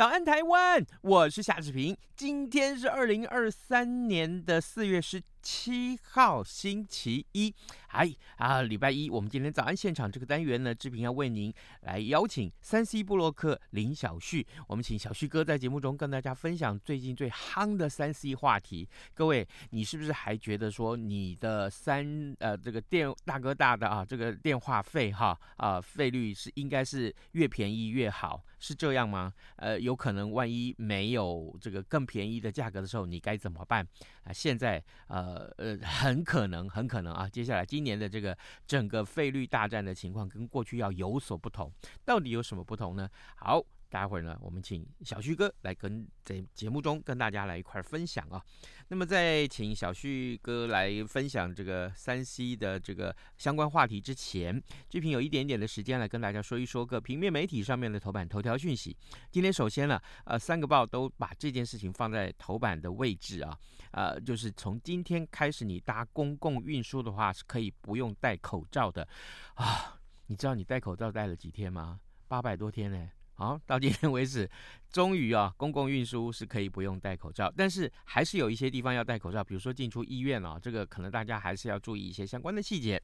早安台湾，我是夏志平，今天是二零二三年的四月十七号星期一，哎啊，礼拜一，我们今天早安现场这个单元呢，志平要为您来邀请三 C 部洛克林小旭，我们请小旭哥在节目中跟大家分享最近最夯的三 C 话题。各位，你是不是还觉得说你的三呃这个电大哥大的啊这个电话费哈啊费率是应该是越便宜越好，是这样吗？呃，有可能万一没有这个更便宜的价格的时候，你该怎么办啊？现在。呃呃，很可能，很可能啊，接下来今今年的这个整个费率大战的情况跟过去要有所不同，到底有什么不同呢？好。待会儿呢，我们请小旭哥来跟在节目中跟大家来一块儿分享啊。那么在请小旭哥来分享这个三 C 的这个相关话题之前，志平有一点点的时间来跟大家说一说个平面媒体上面的头版头条讯息。今天首先呢，呃，三个报都把这件事情放在头版的位置啊，呃，就是从今天开始，你搭公共运输的话是可以不用戴口罩的啊。你知道你戴口罩戴了几天吗？八百多天呢。好，到今天为止，终于啊，公共运输是可以不用戴口罩，但是还是有一些地方要戴口罩，比如说进出医院啊，这个可能大家还是要注意一些相关的细节。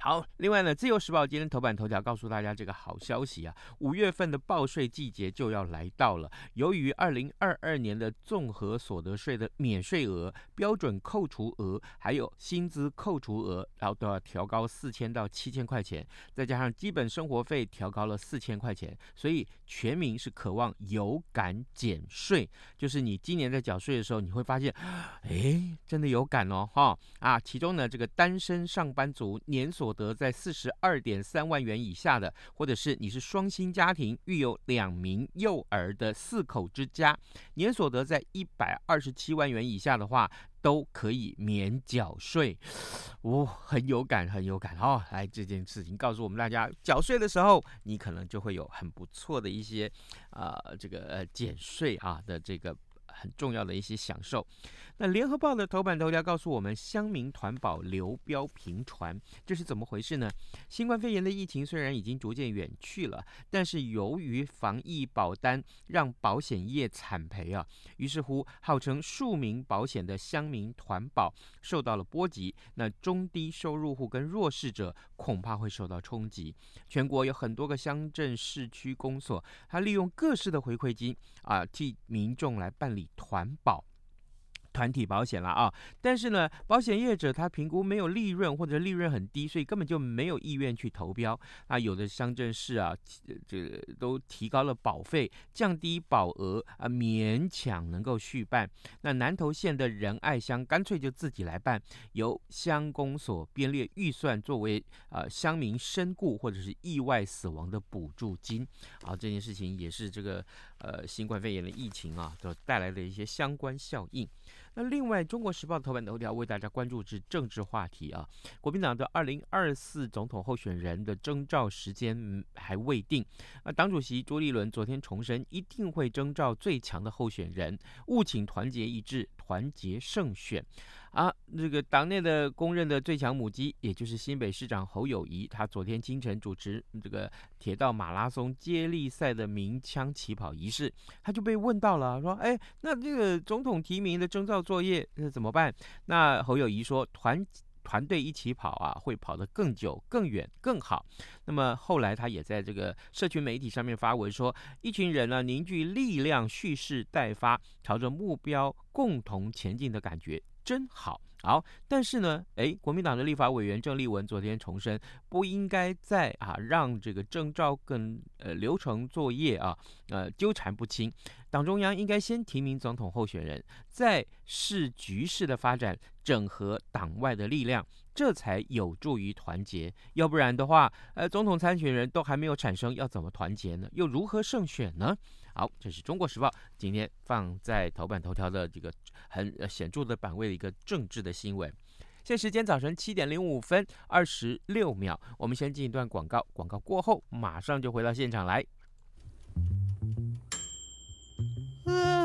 好，另外呢，《自由时报》今天头版头条告诉大家这个好消息啊，五月份的报税季节就要来到了。由于二零二二年的综合所得税的免税额、标准扣除额还有薪资扣除额，然后都要调高四千到七千块钱，再加上基本生活费调高了四千块钱，所以全民是渴望有感减税。就是你今年在缴税的时候，你会发现，哎，真的有感哦，哈啊！其中呢，这个单身上班族年年所得在四十二点三万元以下的，或者是你是双薪家庭，育有两名幼儿的四口之家，年所得在一百二十七万元以下的话，都可以免缴税。哦，很有感，很有感哦！来，这件事情告诉我们大家，缴税的时候，你可能就会有很不错的一些、呃，这个呃减税啊的这个。很重要的一些享受。那联合报的头版头条告诉我们，乡民团保流标频传，这是怎么回事呢？新冠肺炎的疫情虽然已经逐渐远去了，但是由于防疫保单让保险业惨赔啊，于是乎号称数名保险的乡民团保受到了波及。那中低收入户跟弱势者恐怕会受到冲击。全国有很多个乡镇市区公所，他利用各式的回馈金啊，替民众来办理。团保。团体保险了啊，但是呢，保险业者他评估没有利润或者利润很低，所以根本就没有意愿去投标。啊，有的乡镇市啊，这都提高了保费，降低保额啊，勉强能够续办。那南投县的仁爱乡干脆就自己来办，由乡公所编列预算作为啊乡民身故或者是意外死亡的补助金。啊，这件事情也是这个呃新冠肺炎的疫情啊，所带来的一些相关效应。那另外，《中国时报》头版头条为大家关注是政治话题啊。国民党的二零二四总统候选人的征召时间还未定。那，党主席朱立伦昨天重申，一定会征召最强的候选人，务请团结一致，团结胜选。啊，这个党内的公认的最强母鸡，也就是新北市长侯友谊，他昨天清晨主持这个铁道马拉松接力赛的鸣枪起跑仪式，他就被问到了，说：“哎，那这个总统提名的征召作业那怎么办？”那侯友谊说：“团团队一起跑啊，会跑得更久、更远、更好。”那么后来他也在这个社群媒体上面发文说：“一群人呢，凝聚力量，蓄势待发，朝着目标共同前进的感觉。”真好，好，但是呢，诶，国民党的立法委员郑丽文昨天重申，不应该再啊让这个征召跟呃流程作业啊呃纠缠不清。党中央应该先提名总统候选人，再视局势的发展，整合党外的力量，这才有助于团结。要不然的话，呃，总统参选人都还没有产生，要怎么团结呢？又如何胜选呢？好，这是中国时报今天放在头版头条的这个很显著的版位的一个政治的新闻。现时间早晨七点零五分二十六秒，我们先进一段广告，广告过后马上就回到现场来。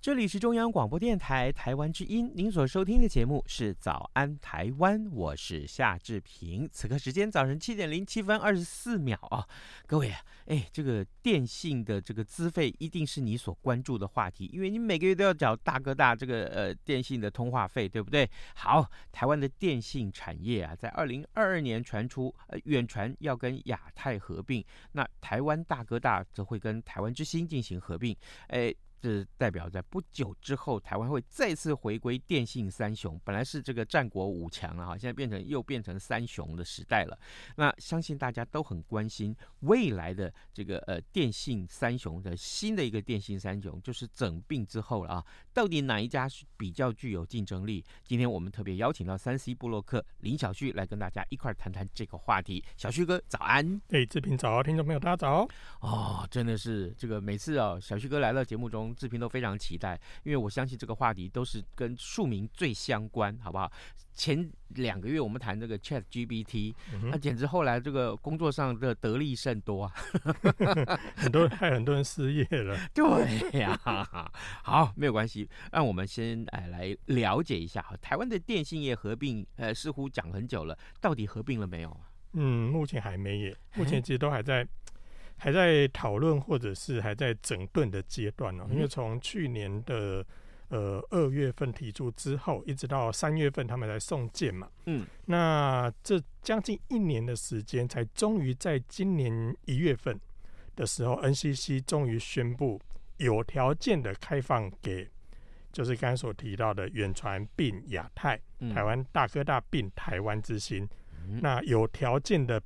这里是中央广播电台台湾之音，您所收听的节目是《早安台湾》，我是夏志平。此刻时间早晨七点零七分二十四秒啊，各位啊，哎，这个电信的这个资费一定是你所关注的话题，因为你每个月都要缴大哥大这个呃电信的通话费，对不对？好，台湾的电信产业啊，在二零二二年传出呃远传要跟亚太合并，那台湾大哥大则会跟台湾之星进行合并，哎。这代表在不久之后，台湾会再次回归电信三雄。本来是这个战国五强了哈，现在变成又变成三雄的时代了。那相信大家都很关心未来的这个呃电信三雄的新的一个电信三雄，就是整并之后了啊，到底哪一家是比较具有竞争力？今天我们特别邀请到三 C 布洛克林小旭来跟大家一块谈谈这个话题。小旭哥早安！哎，志平早，听众朋友大家早。哦，真的是这个每次啊，小旭哥来到节目中。志平都非常期待，因为我相信这个话题都是跟庶民最相关，好不好？前两个月我们谈这个 Chat GPT，那、简直后来这个工作上的得利甚多啊，很多人害很多人失业了。对呀，好，没有关系，让我们先哎来了解一下哈，台湾的电信业合并，呃，似乎讲很久了，到底合并了没有？嗯，目前还没耶，目前其实都还在。还在讨论或者是还在整顿的阶段哦，因为从去年的呃二月份提出之后，一直到三月份他们来送件嘛，嗯，那这将近一年的时间，才终于在今年一月份的时候，NCC 终于宣布有条件的开放给，就是刚才所提到的远传并亚太，台湾大哥大并台湾之星，那有条件的。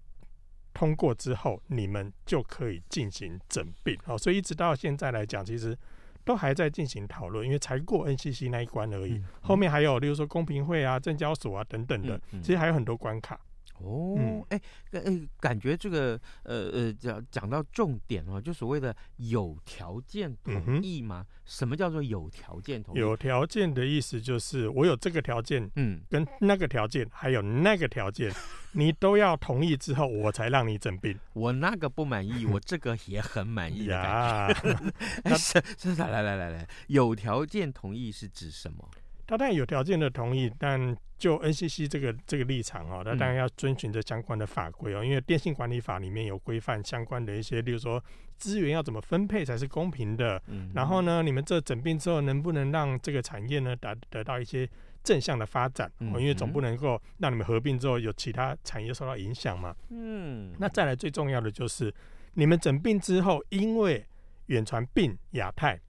通过之后，你们就可以进行整并。好，所以一直到现在来讲，其实都还在进行讨论，因为才过 NCC 那一关而已。后面还有，例如说公平会啊、证交所啊等等的，其实还有很多关卡。哦，哎、嗯，呃，感觉这个，呃呃，讲讲到重点哦，就所谓的有条件同意吗？嗯、什么叫做有条件同意？有条件的意思就是我有这个条件，嗯，跟那个条件，还有那个条件，你都要同意之后，我才让你诊病。我那个不满意，我这个也很满意呀。是是，来来来来，有条件同意是指什么？他当然有条件的同意，但就 NCC 这个这个立场哦，他当然要遵循着相关的法规哦，因为电信管理法里面有规范相关的一些，例如说资源要怎么分配才是公平的。嗯，然后呢，你们这整并之后能不能让这个产业呢达得到一些正向的发展？哦，因为总不能够让你们合并之后有其他产业受到影响嘛。嗯，那再来最重要的就是你们整并之后，因为远传并亚太。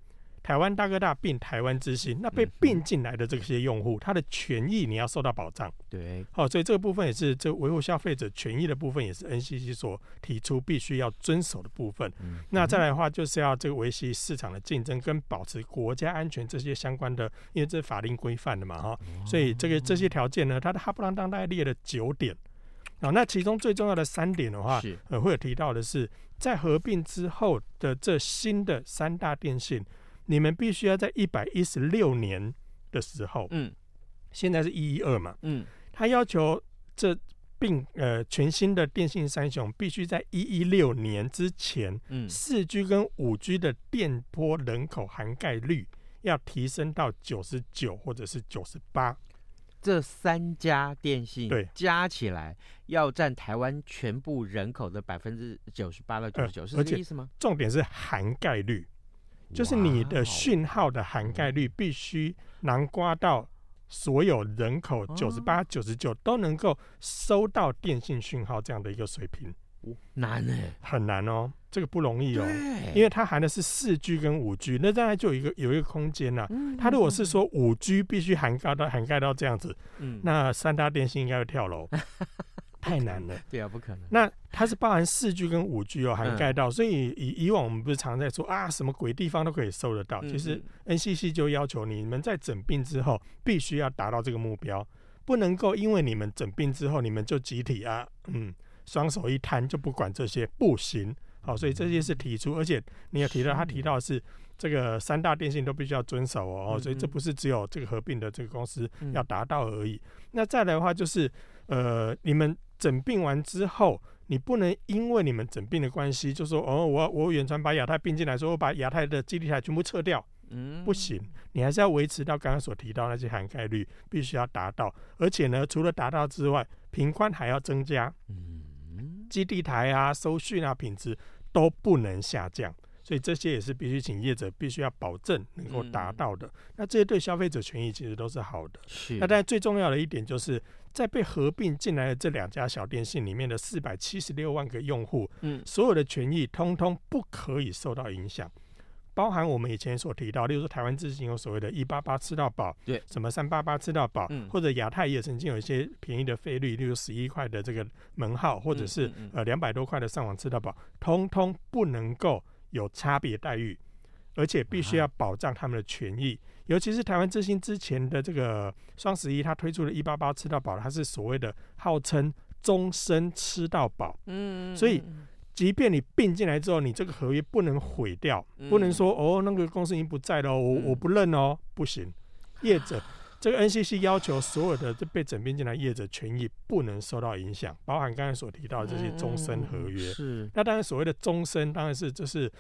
台湾大哥大并台湾之星，那被并进来的这些用户，他的权益你要受到保障。对，好，所以这个部分也是这维护消费者权益的部分，也是 NCC 所提出必须要遵守的部分。那再来的话，就是要这个维系市场的竞争跟保持国家安全这些相关的，因为这是法令规范的嘛，哈。所以这个这些条件呢，它的哈布拉当大概列了九点。好，那其中最重要的三点的话，呃，会有提到的是，在合并之后的这新的三大电信。你们必须要在一百一十六年的时候，嗯，现在是一一二嘛，嗯，他要求这并呃全新的电信三雄必须在一一六年之前，嗯，四 G 跟五 G 的电波人口涵盖率要提升到九十九或者是九十八，这三家电信对加起来要占台湾全部人口的百分之九十八到九十九，是这个意思吗？重点是涵盖率。就是你的讯号的涵盖率必须囊括到所有人口九十八、九十九都能够收到电信讯号这样的一个水平，难呢？很难哦，这个不容易哦，因为它含的是四 G 跟五 G，那当然就有一个有一个空间呐。它如果是说五 G 必须涵盖到涵盖到这样子，那三大电信应该会跳楼。太难了，对啊，不可能。那它是包含四 G 跟五 G 哦，涵盖到，所以以以往我们不是常在说啊，什么鬼地方都可以收得到。其实 NCC 就要求你们在整病之后，必须要达到这个目标，不能够因为你们整病之后，你们就集体啊，嗯，双手一摊就不管这些，不行。好，所以这些是提出，而且你也提到，他提到的是这个三大电信都必须要遵守哦，所以这不是只有这个合并的这个公司要达到而已。那再来的话就是，呃，你们。整病完之后，你不能因为你们整病的关系，就说哦，我我远传把亚太并进来，说我把亚太的基地台全部撤掉，嗯，不行，你还是要维持到刚刚所提到那些涵盖率，必须要达到，而且呢，除了达到之外，频宽还要增加，嗯，基地台啊、收讯啊、品质都不能下降。所以这些也是必须请业者必须要保证能够达到的。嗯、那这些对消费者权益其实都是好的。是。那但最重要的一点就是在被合并进来的这两家小电信里面的四百七十六万个用户，嗯，所有的权益通通不可以受到影响，包含我们以前所提到，例如说台湾之星有所谓的一八八吃到饱，对，什么三八八吃到饱，嗯、或者亚太也曾经有一些便宜的费率，例如十一块的这个门号，或者是呃两百多块的上网吃到饱，通通不能够。有差别待遇，而且必须要保障他们的权益。尤其是台湾之星之前的这个双十一，它推出了一八八吃到饱，它是所谓的号称终身吃到饱。嗯，所以即便你并进来之后，你这个合约不能毁掉，不能说哦，那个公司已经不在了，我我不认哦，不行。业者这个 NCC 要求所有的这被整并进来业者权益不能受到影响，包含刚才所提到的这些终身合约。是，那当然所谓的终身，当然是就是。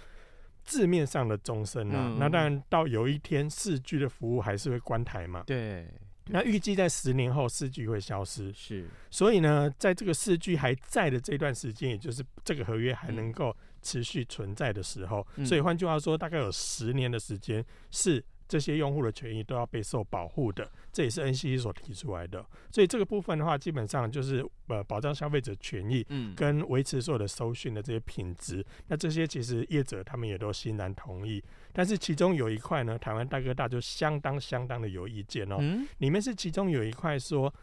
字面上的终身啊，嗯、那当然到有一天四 G 的服务还是会关台嘛。对，那预计在十年后四 G 会消失。是，所以呢，在这个四 G 还在的这段时间，也就是这个合约还能够持续存在的时候，嗯、所以换句话说，大概有十年的时间是。这些用户的权益都要被受保护的，这也是 NCC 所提出来的。所以这个部分的话，基本上就是呃保障消费者权益，嗯，跟维持所有的收讯的这些品质。那这些其实业者他们也都欣然同意。但是其中有一块呢，台湾大哥大就相当相当的有意见哦。嗯，里面是其中有一块说，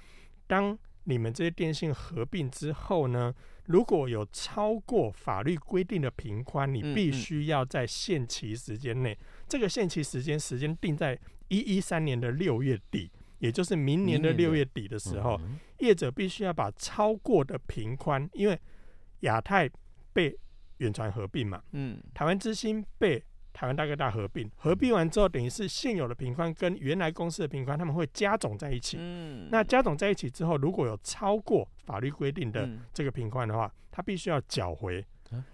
当你们这些电信合并之后呢，如果有超过法律规定的频宽，你必须要在限期时间内。这个限期时间时间定在一一三年的六月底，也就是明年的六月底的时候，业者必须要把超过的频宽，因为亚太被远传合并嘛，嗯，台湾之星被台湾大哥大合并，合并完之后，等于是现有的平宽跟原来公司的平宽，他们会加总在一起，嗯，那加总在一起之后，如果有超过法律规定的这个平宽的话，他必须要缴回。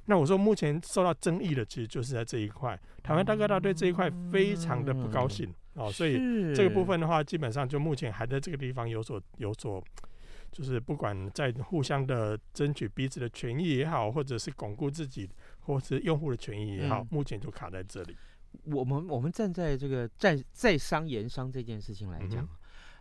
那我说，目前受到争议的其实就是在这一块，台湾大哥大对这一块非常的不高兴，哦，所以这个部分的话，基本上就目前还在这个地方有所有所，就是不管在互相的争取彼此的权益也好，或者是巩固自己或是用户的权益也好，嗯、目前就卡在这里。我们我们站在这个在在商言商这件事情来讲，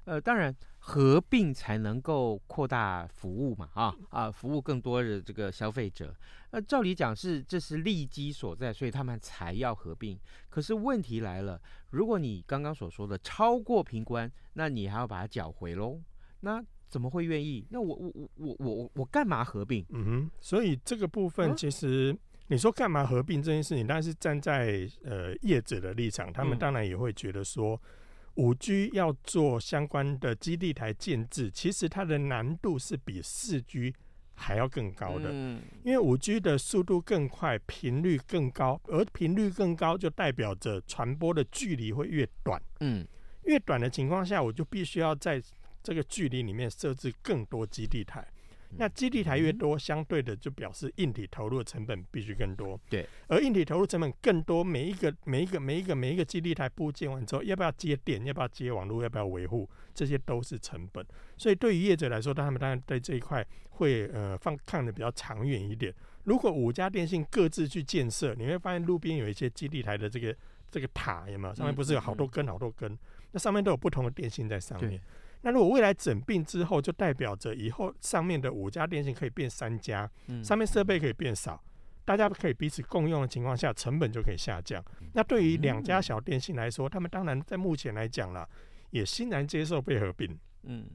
嗯、呃，当然合并才能够扩大服务嘛，啊啊，服务更多的这个消费者。那照理讲是这是利基所在，所以他们才要合并。可是问题来了，如果你刚刚所说的超过平关，那你还要把它缴回喽？那怎么会愿意？那我我我我我我干嘛合并？嗯哼，所以这个部分其实。嗯你说干嘛合并这件事情？但是站在呃业者的立场，他们当然也会觉得说，五 G 要做相关的基地台建制，其实它的难度是比四 G 还要更高的。嗯因为五 G 的速度更快，频率更高，而频率更高就代表着传播的距离会越短。嗯，越短的情况下，我就必须要在这个距离里面设置更多基地台。那基地台越多，相对的就表示硬体投入的成本必须更多。对，而硬体投入成本更多，每一个、每一个、每一个、每一个基地台部建完之后，要不要接电？要不要接网络？要不要维护？这些都是成本。所以对于业者来说，他们当然对这一块会呃放看得比较长远一点。如果五家电信各自去建设，你会发现路边有一些基地台的这个这个塔，有没有？上面不是有好多根、好多根？那上面都有不同的电信在上面。那如果未来整并之后，就代表着以后上面的五家电信可以变三家，上面设备可以变少，大家可以彼此共用的情况下，成本就可以下降。那对于两家小电信来说，他们当然在目前来讲了，也欣然接受被合并，嗯，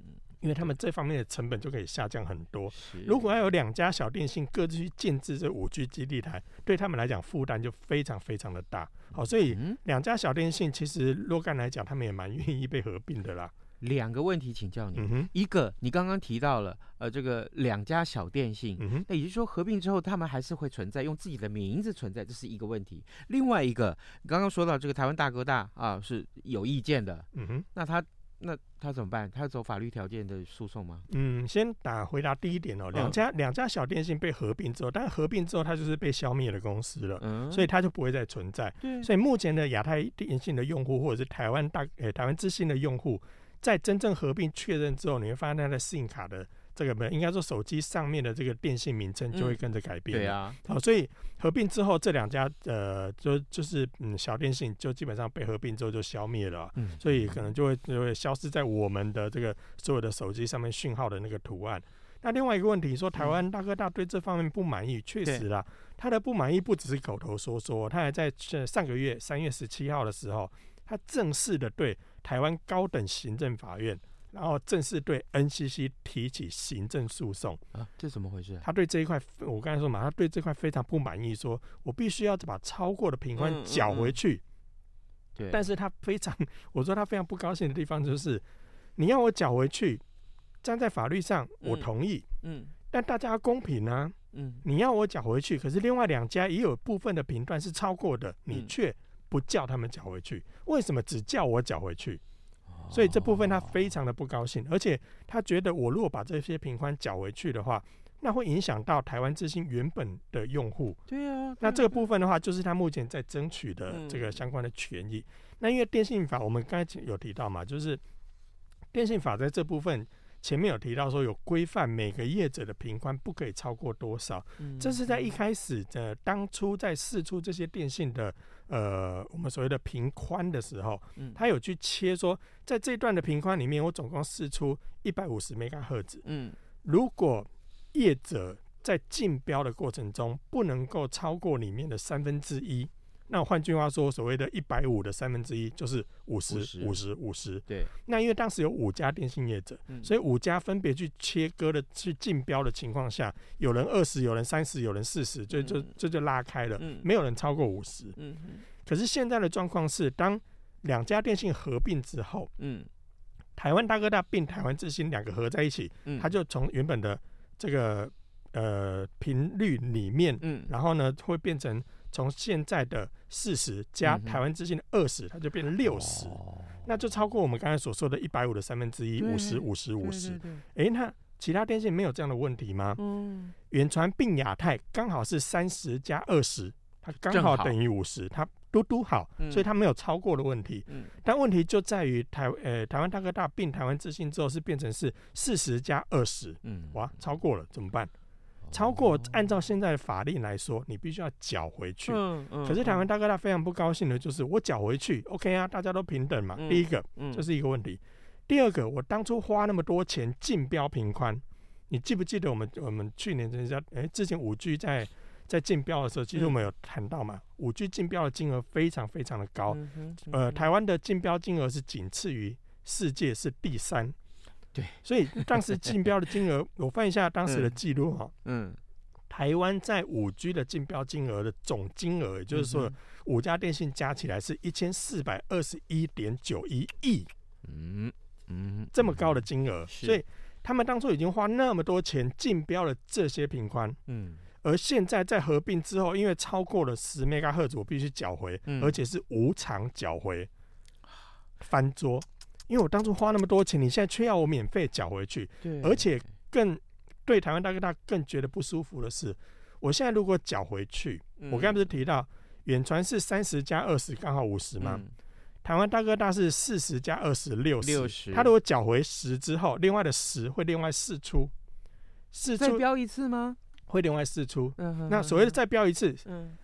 因为他们这方面的成本就可以下降很多。如果要有两家小电信各自去建置这五 G 基地台，对他们来讲负担就非常非常的大。好，所以两家小电信其实若干来讲，他们也蛮愿意被合并的啦。两个问题请教你，嗯、哼一个你刚刚提到了，呃，这个两家小电信，嗯、哼那也就是说合并之后，他们还是会存在，用自己的名字存在，这是一个问题。另外一个，刚刚说到这个台湾大哥大啊是有意见的，嗯哼，那他那他怎么办？他要走法律条件的诉讼吗？嗯，先打回答第一点哦，两家、嗯、两家小电信被合并之后，但是合并之后它就是被消灭的公司了，嗯，所以它就不会再存在。对所以目前的亚太电信的用户或者是台湾大呃台湾之星的用户。在真正合并确认之后，你会发现它的 SIM 卡的这个没应该说手机上面的这个电信名称就会跟着改变。嗯、对啊，好，所以合并之后，这两家呃，就就是嗯小电信就基本上被合并之后就消灭了。嗯，所以可能就会就会消失在我们的这个所有的手机上面讯号的那个图案。那另外一个问题说，台湾大哥大对这方面不满意，确实啦，他的不满意不只是口头说说，他还在上个月三月十七号的时候，他正式的对。台湾高等行政法院，然后正式对 NCC 提起行政诉讼啊，这怎么回事？他对这一块，我刚才说嘛，他对这块非常不满意，说我必须要把超过的频宽缴回去。嗯嗯嗯、对，但是他非常，我说他非常不高兴的地方就是，你要我缴回去，站在法律上我同意，嗯，嗯但大家要公平啊，嗯，你要我缴回去，可是另外两家也有部分的频段是超过的，你却。嗯不叫他们缴回去，为什么只叫我缴回去？所以这部分他非常的不高兴，而且他觉得我如果把这些平宽缴回去的话，那会影响到台湾之星原本的用户。对啊，那这个部分的话，就是他目前在争取的这个相关的权益。那因为电信法，我们刚才有提到嘛，就是电信法在这部分。前面有提到说有规范每个业者的平宽不可以超过多少，这是在一开始的当初在试出这些电信的呃我们所谓的平宽的时候，他有去切说，在这段的平宽里面，我总共试出一百五十 MHz，嗯，如果业者在竞标的过程中不能够超过里面的三分之一。那换句话说，所谓的一百五的三分之一就是五十、五十、五十。对。那因为当时有五家电信业者，嗯、所以五家分别去切割的、去竞标的情况下，有人二十，有人三十，有人四十，就就这就拉开了，嗯、没有人超过五十。嗯嗯。可是现在的状况是，当两家电信合并之后，嗯，台湾大哥大并台湾之星两个合在一起，嗯，它就从原本的这个呃频率里面，嗯，然后呢会变成。从现在的四十加台湾之星的二十，它就变成六十，那就超过我们刚才所说的一百五的三分之一，五十五十五十。哎，那其他电信没有这样的问题吗？嗯，远传并亚太刚好是三十加二十，它刚好等于五十，它嘟嘟好，嗯所以它没有超过的问题。嗯但问题就在于台呃台湾大哥大并台湾之星之后是变成是四十加二十，嗯，哇，超过了怎么办？超过按照现在的法令来说，你必须要缴回去。嗯嗯可是台湾大哥大非常不高兴的就是我缴回去，OK 啊，大家都平等嘛。嗯第一个嗯这是一个问题，第二个我当初花那么多钱竞标平宽，你记不记得我们我们去年人家哎之前五 G 在在竞标的时候，其实我们有谈到嘛，五 G 竞标的金额非常非常的高，呃，台湾的竞标金额是仅次于世界是第三。对，所以当时竞标的金额，我翻一下当时的记录哈，嗯，台湾在五 G 的竞标金额的总金额，也就是说嗯五家电信加起来是一千四百二十一点九一亿嗯嗯，这么高的金额，所以他们当初已经花那么多钱竞标了这些频宽，嗯。而现在在合并之后，因为超过了十 MHz 赫兹，我必须缴回，嗯。而且是无偿缴回，翻桌。因为我当初花那么多钱，你现在却要我免费缴回去，对，而且更对台湾大哥大更觉得不舒服的是，我现在如果缴回去，嗯我刚才不是提到远传是三十加二十，刚好五十吗？嗯台湾大哥大是四十加二十六十，60他如果缴回十之后，另外的十会另外四出，四出再标一次吗？会另外四出。那所谓的再标一次，嗯，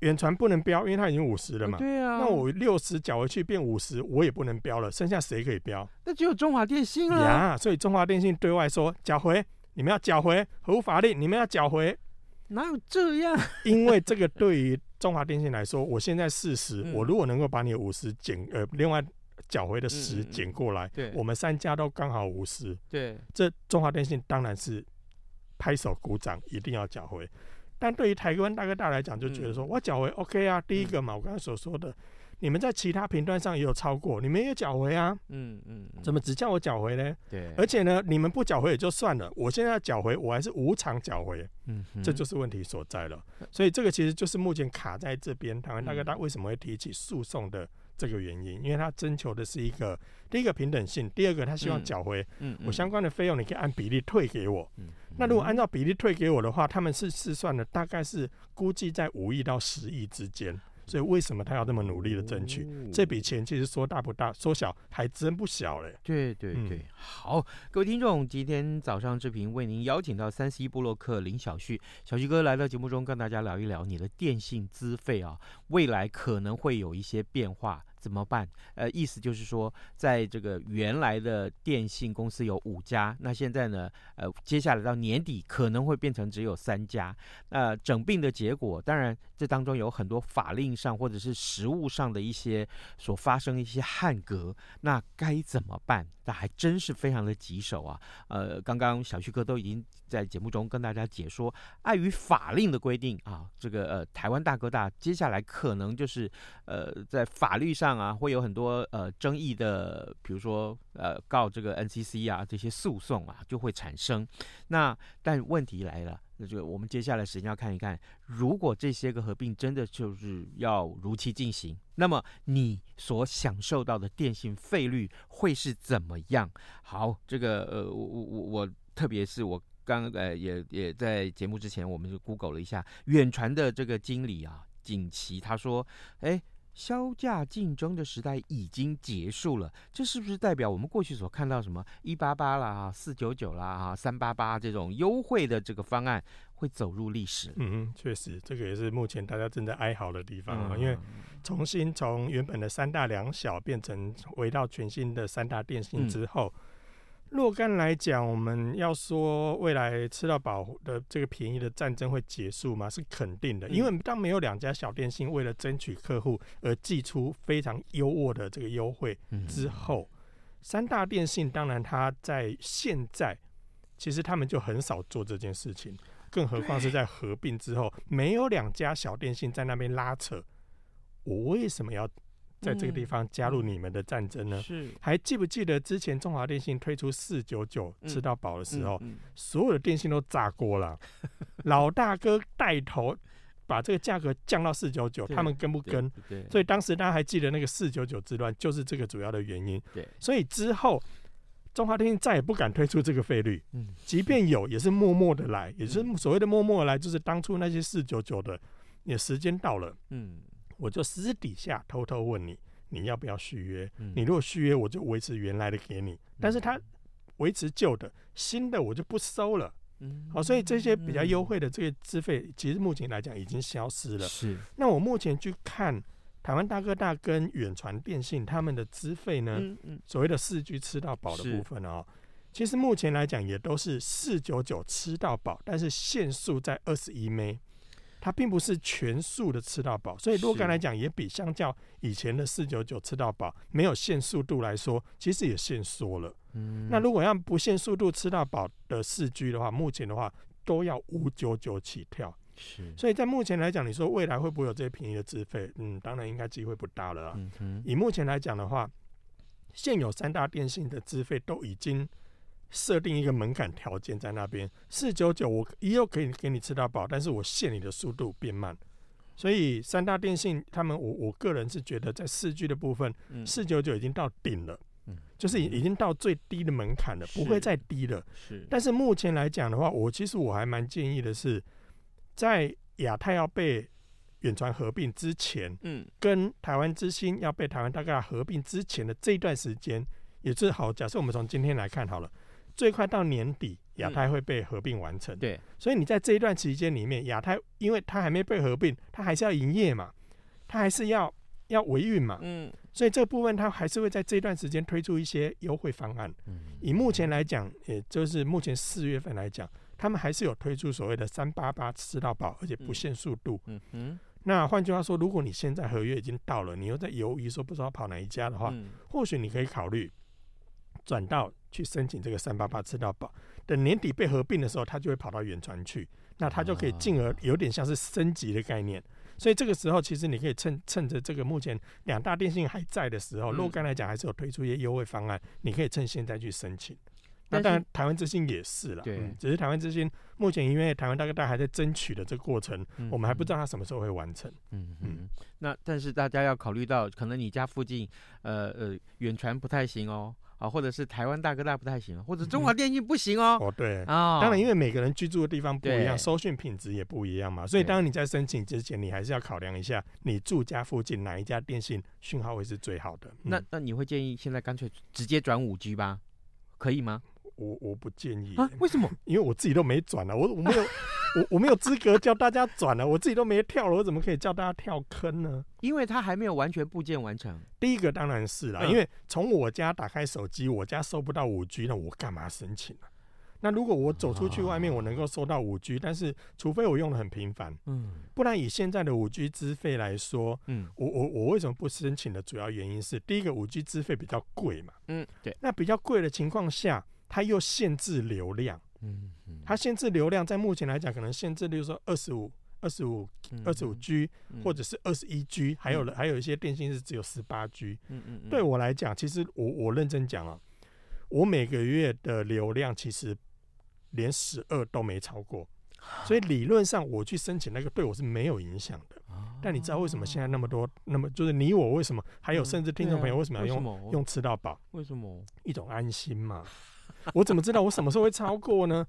远传不能标，因为它已经五十了嘛。对啊，那我六十缴回去变五十，我也不能标了，剩下谁可以标？那只有中华电信了。呀，所以中华电信对外说缴回，你们要缴回，合乎法令，你们要缴回，哪有这样？因为这个对于中华电信来说，我现在四十、嗯我如果能够把你五十减呃另外缴回的十减过来，对我们三家都刚好五十，对，这中华电信当然是拍手鼓掌，一定要缴回。但对于台湾大哥大来讲，就觉得说、嗯我缴回 OK 啊，第一个嘛，我刚才所说的，你们在其他频段上也有超过，你们也缴回啊，嗯嗯，嗯怎么只叫我缴回呢？对？而且呢，你们不缴回也就算了，我现在要缴回，我还是无偿缴回。嗯，这就是问题所在了。所以这个其实就是目前卡在这边，台湾大哥嗯大为什么会提起诉讼的这个原因，因为他征求的是一个第一个平等性，第二个他希望嗯缴回我相关的费用，你可以按比例退给我。嗯那如果按照比例退给我的话，他们是试算的，大概是估计在五亿到十亿之间。所以为什么他要那么努力的争取？哦这笔钱其实说大不大，说小还真不小嘞。对对嗯对，好，各位听众，今天早上志平为您邀请到三十一部落客林小旭，小旭哥来到节目中跟大家聊一聊你的电信资费啊，未来可能会有一些变化，怎么办？呃，意思就是说，在这个原来的电信公司有五家，那现在呢，呃，接下来到年底可能会变成只有三家。呃，整并的结果，当然这当中有很多法令上或者是实务上的一些所发生一些捍格，那该怎么办？那还真是非常的棘手啊！呃，刚刚小旭哥都已经在节目中跟大家解说，碍于法令的规定啊，这个呃台湾大哥大接下来可能就是呃在法律上啊会有很多呃争议的，比如说呃告这个 NCC 啊这些诉讼啊就会产生。那但问题来了。那就我们接下来时间要看一看，如果这些个合并真的就是要如期进行，那么你所享受到的电信费率会是怎么样？好，这个呃，我我我，特别是我刚呃也也在节目之前，我们就 Google 了一下远传的这个经理啊，景琦他说，哎。削价竞争的时代已经结束了，这是不是代表我们过去所看到什么一八八啦、四九九啦、哈三八八这种优惠的这个方案会走入历史？嗯，确实，这个也是目前大家正在哀嚎的地方啊，嗯因为重新从原本的三大两小变成回到全新的三大电信之后。嗯若干来讲，我们要说未来吃到饱的这个便宜的战争会结束吗？是肯定的，因为当没有两家小电信为了争取客户而寄出非常优渥的这个优惠之后，三大电信当然它在现在其实他们就很少做这件事情，更何况是在合并之后，没有两家小电信在那边拉扯，我为什么要？在这个地方加入你们的战争呢？是还记不记得之前中华电信推出四九九吃到饱的时候，所有的电信都炸锅了。老大哥带头把这个价格降到四九九，他们跟不跟？对，所以当时大家还记得那个四九九之乱，就是这个主要的原因。对，所以之后中华电信再也不敢推出这个费率，嗯即便有，也是默默的来，也是所谓的默默的来，就是当初那些四九九的，也时间到了。嗯我就私底下偷偷问你，你要不要续约？嗯。你如果续约，我就维持原来的给你，但是他维持旧的，新的我就不收了。嗯。好，所以这些比较优惠的这个资费，其实目前来讲已经消失了。是。那我目前去看台湾大哥大跟远传电信他们的资费呢，嗯嗯。所谓的四 G 吃到饱的部分哦，其实目前来讲也都是四九九吃到饱，但是限速在二十一 M，它并不是全速的吃到饱，所以若干来讲也比相较以前的四九九吃到饱没有限速度来说，其实也限缩了。嗯那如果要不限速度吃到饱的四 G 的话，目前的话都要五九九起跳。是所以在目前来讲，你说未来会不会有这些便宜的资费？嗯，当然应该机会不大了啊。嗯哼以目前来讲的话，现有三大电信的资费都已经设定一个门槛条件在那边，四九九我也有可以给你吃到饱，但是我限你的速度变慢。所以三大电信他们，我我个人是觉得在四 G 的部分，嗯四九九已经到顶了嗯，就是已已经到最低的门槛了，不会再低了。是但是目前来讲的话，我其实我还蛮建议的是，在亚太要被远传合并之前，嗯跟台湾之星要被台湾大哥大合并之前的这一段时间，也最好。假设我们从今天来看好了，最快到年底，亚太会被合并完成。对。所以你在这一段期间里面，亚太因为它还没被合并，它还是要营业嘛，它还是要要维运嘛，嗯。所以这部分它还是会在这一段时间推出一些优惠方案。嗯。以目前来讲，也就是目前四月份来讲，他们还是有推出所谓的三八八吃到饱，而且不限速度。嗯哼。那换句话说，如果你现在合约已经到了，你又在犹豫说不知道跑哪一家的话，嗯。或许你可以考虑转到去申请这个三八八吃到饱。等年底被合并的时候，它就会跑到远传去，那它就可以进而有点像是升级的概念。所以这个时候，其实你可以趁趁着这个目前两大电信还在的时候，嗯若干来讲还是有推出一些优惠方案，你可以趁现在去申请。那当然，台湾之星也是了，对嗯只是台湾之星目前因为台湾大哥大还在争取的这个过程，嗯我们还不知道它什么时候会完成。嗯嗯，那但是大家要考虑到，可能你家附近，呃呃，远传不太行哦，啊，或者是台湾大哥大不太行，或者中华电信不行哦，哦，对，啊，当然，因为每个人居住的地方不一样，收讯品质也不一样嘛，所以当然你在申请之前，你还是要考量一下你住家附近哪一家电信讯号会是最好的。嗯那那你会建议现在干脆直接转五 G 吧？可以吗？我我不建议，啊，为什么？因为我自己都没转了，我我没有我我没有资格叫大家转了，我自己都没跳了，我怎么可以叫大家跳坑呢？因为它还没有完全部件完成。第一个当然是啦，嗯因为从我家打开手机，我家收不到五 G，那我干嘛申请啊？那如果我走出去外面，我能够收到五 G，但是除非我用的很频繁，嗯不然以现在的五 G 资费来说，嗯我我我为什么不申请的主要原因是，第一个五 G 资费比较贵嘛，嗯，对，那比较贵的情况下，它又限制流量，嗯嗯，它限制流量，在目前来讲，可能限制，例如说二十五、二十五、二十五 G，嗯或者是二十一 G，还有还有一些电信是只有十八 G。嗯嗯嗯对我来讲，其实我我认真讲啊，我每个月的流量其实连十二都没超过，所以理论上我去申请那个对我是没有影响的。但你知道为什么现在那么多，那么就是你我为什么还有甚至听众朋友为什么要、用用吃到饱？为什么？一种安心嘛。我怎么知道我什么时候会超过呢？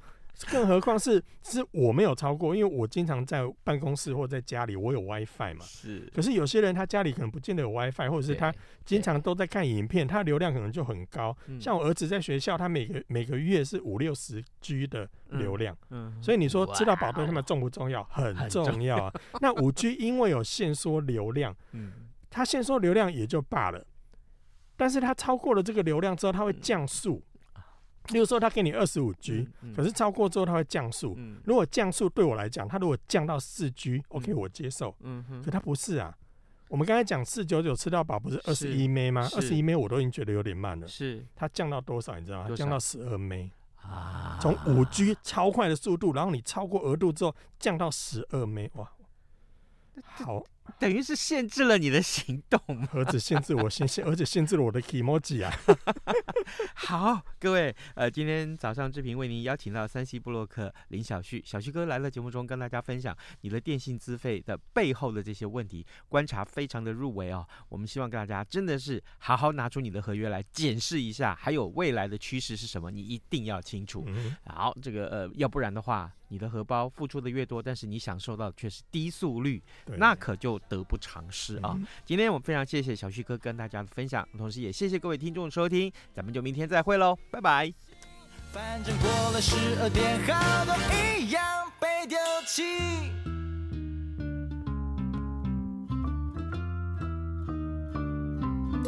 更何况是是我没有超过，因为我经常在办公室或在家里，我有 WiFi 嘛。是可是有些人他家里可能不见得有 WiFi，或者是他经常都在看影片，他流量可能就很高。嗯像我儿子在学校，他每个每个月是五六十 G 的流量，嗯，所以你说知道宝贝他哇们重不重要？很重要啊。那五 G 因为有限缩流量，嗯它限缩流量也就罢了，但是它超过了这个流量之后，它会降速。例如说，他给你二十五 G，嗯可是超过之后它会降速。嗯如果降速对我来讲，它如果降到四 G，OK，、我接受。嗯哼可它不是啊。我们刚才讲四九九吃到饱不是二十一 M 吗？二是十一 M 我都已经觉得有点慢了。是它降到多少？你知道吗？它降到十二 M，啊从五 G 超快的速度，然后你超过额度之后降到十二 M，哇！好，等于是限制了你的行动嘛。儿子限制我限限，而且限制了我的 emoji 啊。好，各位，呃，今天早上志平为您邀请到山西布洛克林小旭，小旭哥来了节目中跟大家分享你的电信资费的背后的这些问题，观察非常的入围哦。我们希望大家真的是好好拿出你的合约来检视一下，还有未来的趋势是什么，你一定要清楚。嗯，好，这个呃，要不然的话，你的荷包付出的越多，但是你享受到的却是低速率，那可就得不偿失啊！嗯今天我们非常谢谢小旭哥跟大家的分享，同时也谢谢各位听众的收听，咱们就明天再会喽，拜拜。反正过了十二点，好多一样被丢弃。